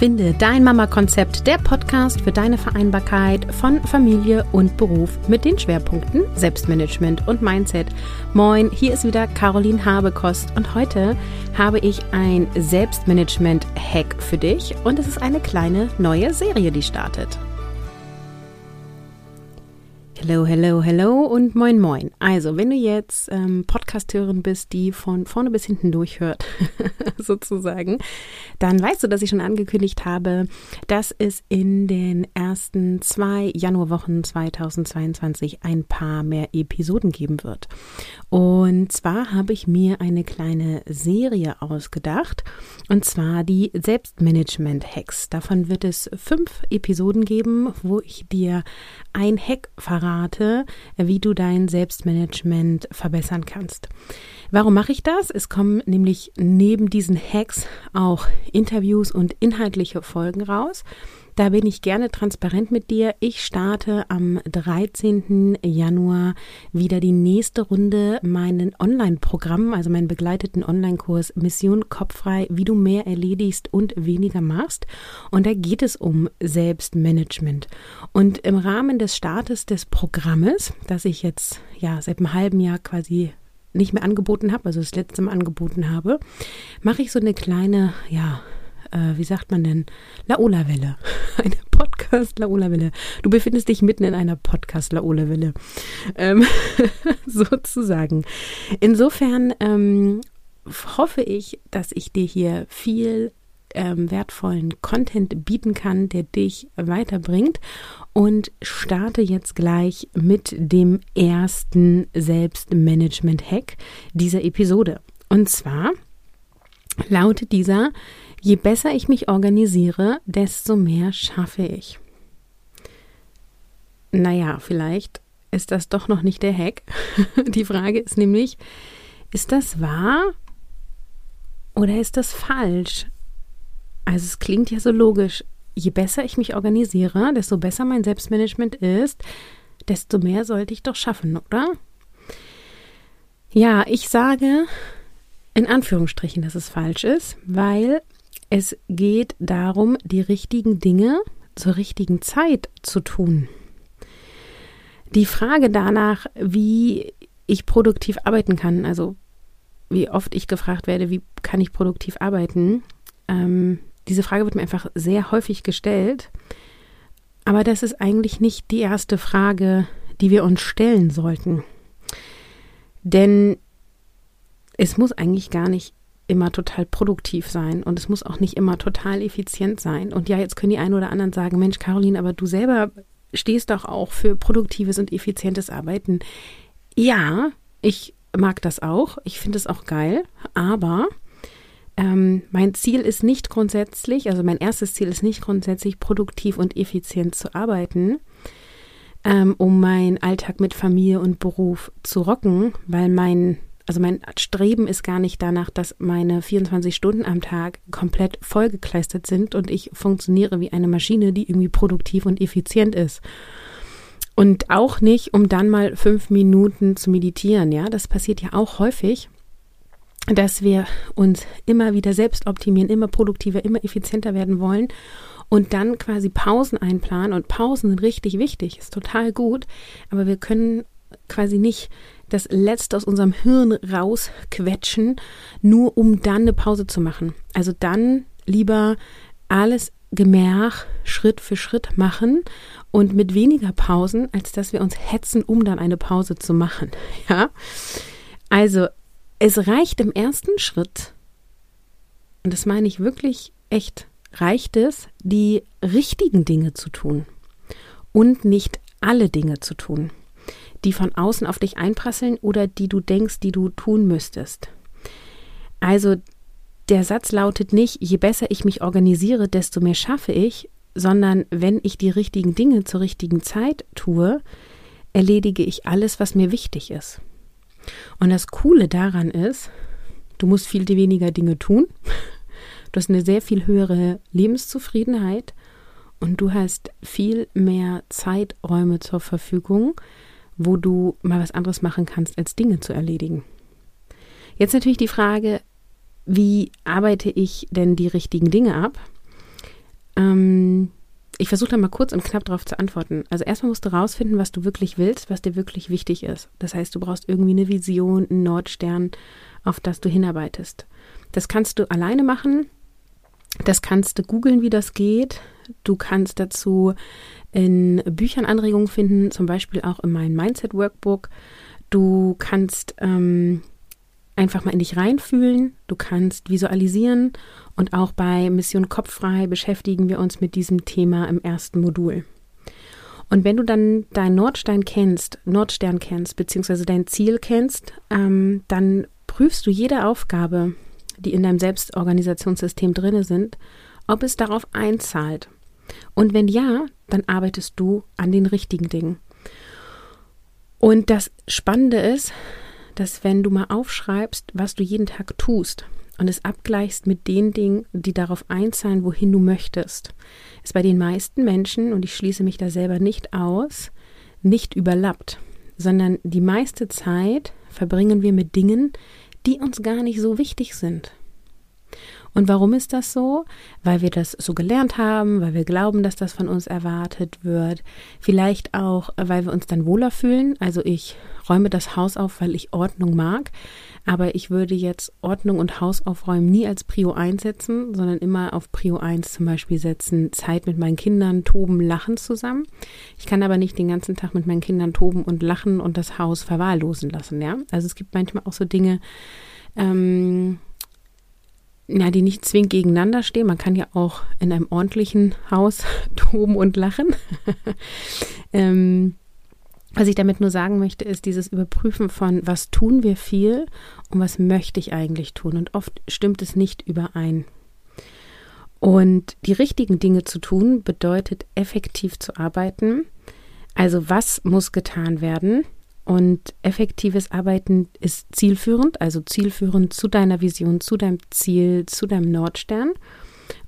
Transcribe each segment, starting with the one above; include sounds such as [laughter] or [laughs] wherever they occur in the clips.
Finde dein Mama-Konzept, der Podcast für deine Vereinbarkeit von Familie und Beruf mit den Schwerpunkten Selbstmanagement und Mindset. Moin, hier ist wieder Caroline Habekost und heute habe ich ein Selbstmanagement-Hack für dich und es ist eine kleine neue Serie, die startet. Hello, hello, hello und moin, moin. Also, wenn du jetzt ähm, Podcast-Hörerin bist, die von vorne bis hinten durchhört, [laughs] sozusagen, dann weißt du, dass ich schon angekündigt habe, dass es in den ersten zwei Januarwochen 2022 ein paar mehr Episoden geben wird. Und zwar habe ich mir eine kleine Serie ausgedacht, und zwar die Selbstmanagement-Hacks. Davon wird es fünf Episoden geben, wo ich dir ein Hack verrate, wie du dein Selbstmanagement verbessern kannst. Warum mache ich das? Es kommen nämlich neben diesen Hacks auch Interviews und inhaltliche Folgen raus. Da bin ich gerne transparent mit dir. Ich starte am 13. Januar wieder die nächste Runde meinen Online-Programm, also meinen begleiteten Online-Kurs Mission Kopffrei, wie du mehr erledigst und weniger machst. Und da geht es um Selbstmanagement. Und im Rahmen des Startes des Programmes, das ich jetzt ja seit einem halben Jahr quasi nicht mehr angeboten habe, also das letzte Mal angeboten habe, mache ich so eine kleine, ja, äh, wie sagt man denn, Laola-Welle. [laughs] Eine Podcast-Laola-Welle. Du befindest dich mitten in einer Podcast-Laola-Welle. Ähm, [laughs] sozusagen. Insofern ähm, hoffe ich, dass ich dir hier viel ähm, wertvollen Content bieten kann, der dich weiterbringt. Und starte jetzt gleich mit dem ersten Selbstmanagement-Hack dieser Episode. Und zwar lautet dieser, Je besser ich mich organisiere, desto mehr schaffe ich. Naja, vielleicht ist das doch noch nicht der Hack. [laughs] Die Frage ist nämlich, ist das wahr oder ist das falsch? Also es klingt ja so logisch. Je besser ich mich organisiere, desto besser mein Selbstmanagement ist, desto mehr sollte ich doch schaffen, oder? Ja, ich sage in Anführungsstrichen, dass es falsch ist, weil es geht darum, die richtigen Dinge zur richtigen Zeit zu tun. Die Frage danach, wie ich produktiv arbeiten kann, also wie oft ich gefragt werde, wie kann ich produktiv arbeiten, ähm, diese Frage wird mir einfach sehr häufig gestellt. Aber das ist eigentlich nicht die erste Frage, die wir uns stellen sollten. Denn es muss eigentlich gar nicht immer total produktiv sein und es muss auch nicht immer total effizient sein. Und ja, jetzt können die einen oder anderen sagen, Mensch, Caroline, aber du selber stehst doch auch für produktives und effizientes Arbeiten. Ja, ich mag das auch. Ich finde es auch geil. Aber ähm, mein Ziel ist nicht grundsätzlich, also mein erstes Ziel ist nicht grundsätzlich produktiv und effizient zu arbeiten, ähm, um meinen Alltag mit Familie und Beruf zu rocken, weil mein also mein Streben ist gar nicht danach, dass meine 24 Stunden am Tag komplett vollgekleistert sind und ich funktioniere wie eine Maschine, die irgendwie produktiv und effizient ist. Und auch nicht, um dann mal fünf Minuten zu meditieren. Ja, das passiert ja auch häufig, dass wir uns immer wieder selbst optimieren, immer produktiver, immer effizienter werden wollen und dann quasi Pausen einplanen. Und Pausen sind richtig wichtig, ist total gut, aber wir können quasi nicht das Letzte aus unserem Hirn rausquetschen, nur um dann eine Pause zu machen. Also dann lieber alles Gemach Schritt für Schritt machen und mit weniger Pausen, als dass wir uns hetzen, um dann eine Pause zu machen. [laughs] Ja, also es reicht im ersten Schritt, und das meine ich wirklich echt, reicht es, die richtigen Dinge zu tun und nicht alle Dinge zu tun die von außen auf dich einprasseln oder die du denkst, die du tun müsstest. Also der Satz lautet nicht, je besser ich mich organisiere, desto mehr schaffe ich, sondern wenn ich die richtigen Dinge zur richtigen Zeit tue, erledige ich alles, was mir wichtig ist. Und das Coole daran ist, du musst viel weniger Dinge tun, du hast eine sehr viel höhere Lebenszufriedenheit und du hast viel mehr Zeiträume zur Verfügung, wo du mal was anderes machen kannst, als Dinge zu erledigen. Jetzt natürlich die Frage, wie arbeite ich denn die richtigen Dinge ab? Ähm, ich versuche da mal kurz und knapp darauf zu antworten. Also erstmal musst du rausfinden, was du wirklich willst, was dir wirklich wichtig ist. Das heißt, du brauchst irgendwie eine Vision, einen Nordstern, auf das du hinarbeitest. Das kannst du alleine machen. Das kannst du googeln, wie das geht. Du kannst dazu in Büchern Anregungen finden, zum Beispiel auch in meinem Mindset Workbook. Du kannst ähm, einfach mal in dich reinfühlen, du kannst visualisieren und auch bei Mission Kopffrei beschäftigen wir uns mit diesem Thema im ersten Modul. Und wenn du dann deinen Nordstein kennst, Nordstern kennst, beziehungsweise dein Ziel kennst, ähm, dann prüfst du jede Aufgabe, die in deinem Selbstorganisationssystem drin sind, ob es darauf einzahlt. Und wenn ja, dann arbeitest du an den richtigen Dingen. Und das Spannende ist, dass wenn du mal aufschreibst, was du jeden Tag tust und es abgleichst mit den Dingen, die darauf einzahlen, wohin du möchtest, ist bei den meisten Menschen, und ich schließe mich da selber nicht aus, nicht überlappt, sondern die meiste Zeit verbringen wir mit Dingen, die uns gar nicht so wichtig sind. Und warum ist das so? Weil wir das so gelernt haben, weil wir glauben, dass das von uns erwartet wird. Vielleicht auch, weil wir uns dann wohler fühlen. Also ich räume das Haus auf, weil ich Ordnung mag. Aber ich würde jetzt Ordnung und Haus aufräumen nie als Prio 1 setzen, sondern immer auf Prio 1 zum Beispiel setzen, Zeit mit meinen Kindern, toben, lachen zusammen. Ich kann aber nicht den ganzen Tag mit meinen Kindern toben und lachen und das Haus verwahrlosen lassen, ja. Also es gibt manchmal auch so Dinge, ähm, ja, die nicht zwingend gegeneinander stehen. Man kann ja auch in einem ordentlichen Haus [laughs] toben und lachen. [laughs] ähm, was ich damit nur sagen möchte, ist dieses Überprüfen von, was tun wir viel und was möchte ich eigentlich tun. Und oft stimmt es nicht überein. Und die richtigen Dinge zu tun bedeutet effektiv zu arbeiten. Also was muss getan werden? Und effektives Arbeiten ist zielführend, also zielführend zu deiner Vision, zu deinem Ziel, zu deinem Nordstern.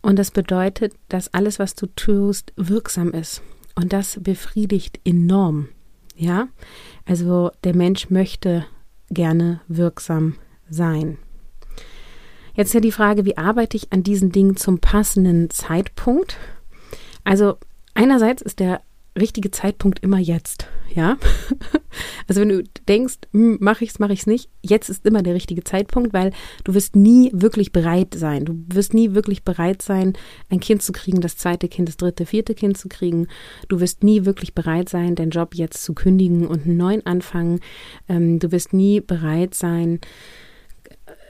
Und das bedeutet, dass alles, was du tust, wirksam ist. Und das befriedigt enorm. Ja, also der Mensch möchte gerne wirksam sein. Jetzt ist ja die Frage, wie arbeite ich an diesen Dingen zum passenden Zeitpunkt? Also einerseits ist der richtige Zeitpunkt immer jetzt, ja? [laughs] Also wenn du denkst, hm, mache ich's, mache ich's nicht, jetzt ist immer der richtige Zeitpunkt, weil du wirst nie wirklich bereit sein. Du wirst nie wirklich bereit sein, ein Kind zu kriegen, das zweite Kind, das dritte, vierte Kind zu kriegen. Du wirst nie wirklich bereit sein, deinen Job jetzt zu kündigen und einen neuen anfangen. Ähm, du wirst nie bereit sein,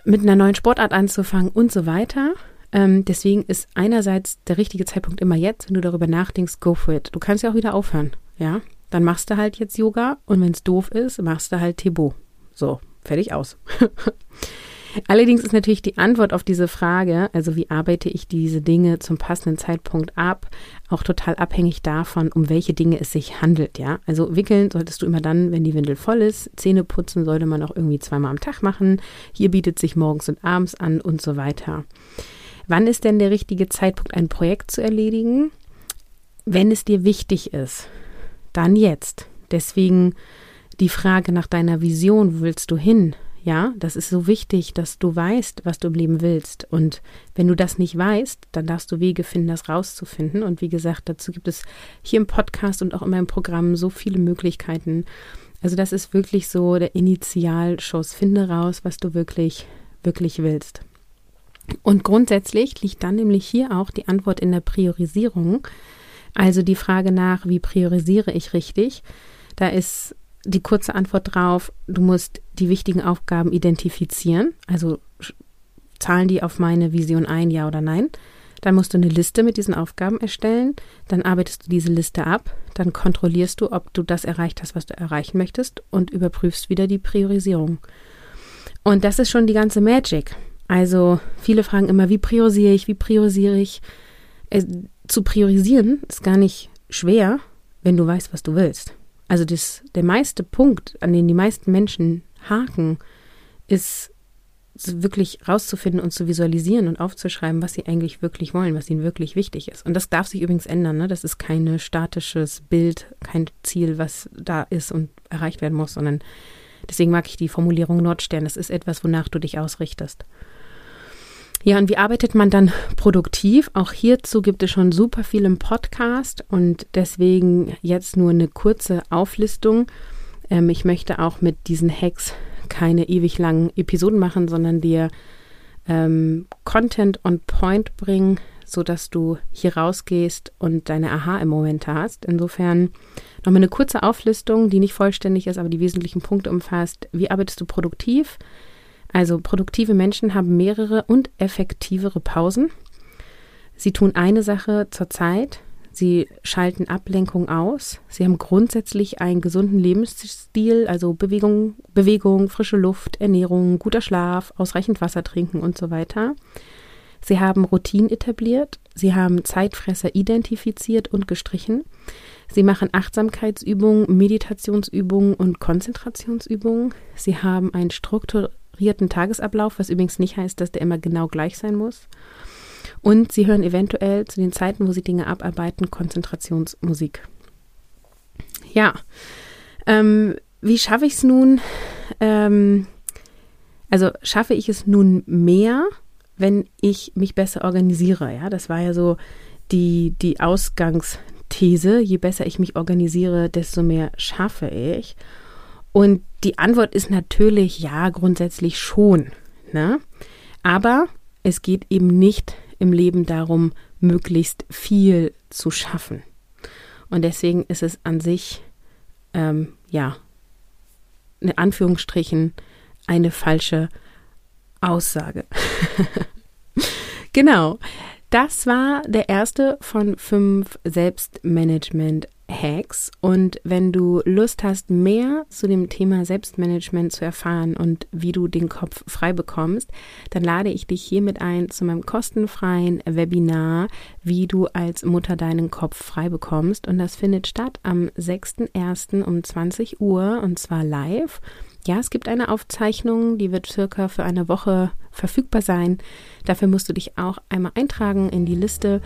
mit einer neuen Sportart anzufangen und so weiter. Ähm, deswegen ist einerseits der richtige Zeitpunkt immer jetzt, wenn du darüber nachdenkst, go for it. Du kannst ja auch wieder aufhören, ja. Dann machst du halt jetzt Yoga und wenn es doof ist, machst du halt Tebo. So, fertig aus. [laughs] Allerdings ist natürlich die Antwort auf diese Frage, also wie arbeite ich diese Dinge zum passenden Zeitpunkt ab, auch total abhängig davon, um welche Dinge es sich handelt, ja. Also wickeln solltest du immer dann, wenn die Windel voll ist. Zähne putzen sollte man auch irgendwie zweimal am Tag machen. Hier bietet sich morgens und abends an und so weiter. Wann ist denn der richtige Zeitpunkt, ein Projekt zu erledigen? Wenn es dir wichtig ist, dann jetzt. Deswegen die Frage nach deiner Vision, wo willst du hin? Ja, das ist so wichtig, dass du weißt, was du im Leben willst. Und wenn du das nicht weißt, dann darfst du Wege finden, das rauszufinden. Und wie gesagt, dazu gibt es hier im Podcast und auch in meinem Programm so viele Möglichkeiten. Also das ist wirklich so der Initialschuss. Finde raus, was du wirklich, wirklich willst. Und grundsätzlich liegt dann nämlich hier auch die Antwort in der Priorisierung. Also die Frage nach, wie priorisiere ich richtig? Da ist die kurze Antwort drauf, du musst die wichtigen Aufgaben identifizieren. Also zahlen die auf meine Vision ein, ja oder nein? Dann musst du eine Liste mit diesen Aufgaben erstellen. Dann arbeitest du diese Liste ab. Dann kontrollierst du, ob du das erreicht hast, was du erreichen möchtest und überprüfst wieder die Priorisierung. Und das ist schon die ganze Magic. Also viele fragen immer, wie priorisiere ich, wie priorisiere ich? Zu priorisieren ist gar nicht schwer, wenn du weißt, was du willst. Also das, der meiste Punkt, an den die meisten Menschen haken, ist wirklich rauszufinden und zu visualisieren und aufzuschreiben, was sie eigentlich wirklich wollen, was ihnen wirklich wichtig ist. Und das darf sich übrigens ändern. Ne? Das ist kein statisches Bild, kein Ziel, was da ist und erreicht werden muss, sondern deswegen mag ich die Formulierung Nordstern. Das ist etwas, wonach du dich ausrichtest. Ja, und wie arbeitet man dann produktiv? Auch hierzu gibt es schon super viel im Podcast und deswegen jetzt nur eine kurze Auflistung. Ähm, ich möchte auch mit diesen Hacks keine ewig langen Episoden machen, sondern dir ähm, Content on Point bringen, sodass du hier rausgehst und deine Aha im Moment hast. Insofern nochmal eine kurze Auflistung, die nicht vollständig ist, aber die wesentlichen Punkte umfasst. Wie arbeitest du produktiv? Also produktive Menschen haben mehrere und effektivere Pausen. Sie tun eine Sache zur Zeit. Sie schalten Ablenkung aus. Sie haben grundsätzlich einen gesunden Lebensstil, also Bewegung, Bewegung, frische Luft, Ernährung, guter Schlaf, ausreichend Wasser trinken und so weiter. Sie haben Routinen etabliert. Sie haben Zeitfresser identifiziert und gestrichen. Sie machen Achtsamkeitsübungen, Meditationsübungen und Konzentrationsübungen. Sie haben einen strukturierten Tagesablauf, was übrigens nicht heißt, dass der immer genau gleich sein muss. Und sie hören eventuell zu den Zeiten, wo sie Dinge abarbeiten, Konzentrationsmusik. Ja, ähm, wie schaffe ich es nun? Ähm, also schaffe ich es nun mehr, wenn ich mich besser organisiere? Ja, das war ja so die, die Ausgangsthese. Je besser ich mich organisiere, desto mehr schaffe ich. Und die Antwort ist natürlich ja, grundsätzlich schon. Ne? Aber es geht eben nicht im Leben darum, möglichst viel zu schaffen. Und deswegen ist es an sich, ähm, ja, in Anführungsstrichen, eine falsche Aussage. [laughs] genau. Das war der erste von fünf Selbstmanagement Hacks. Und wenn du Lust hast, mehr zu dem Thema Selbstmanagement zu erfahren und wie du den Kopf frei bekommst, dann lade ich dich hiermit ein zu meinem kostenfreien Webinar, wie du als Mutter deinen Kopf frei bekommst. Und das findet statt am 6.1. um 20 Uhr und zwar live. Ja, es gibt eine Aufzeichnung, die wird circa für eine Woche verfügbar sein. Dafür musst du dich auch einmal eintragen in die Liste.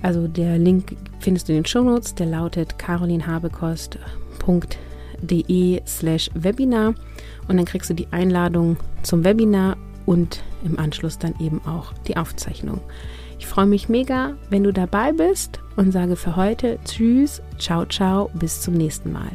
Also der Link findest du in den Shownotes, der lautet carolinhabekost.de slash Webinar und dann kriegst du die Einladung zum Webinar und im Anschluss dann eben auch die Aufzeichnung. Ich freue mich mega, wenn du dabei bist und sage für heute Tschüss, ciao, ciao, bis zum nächsten Mal.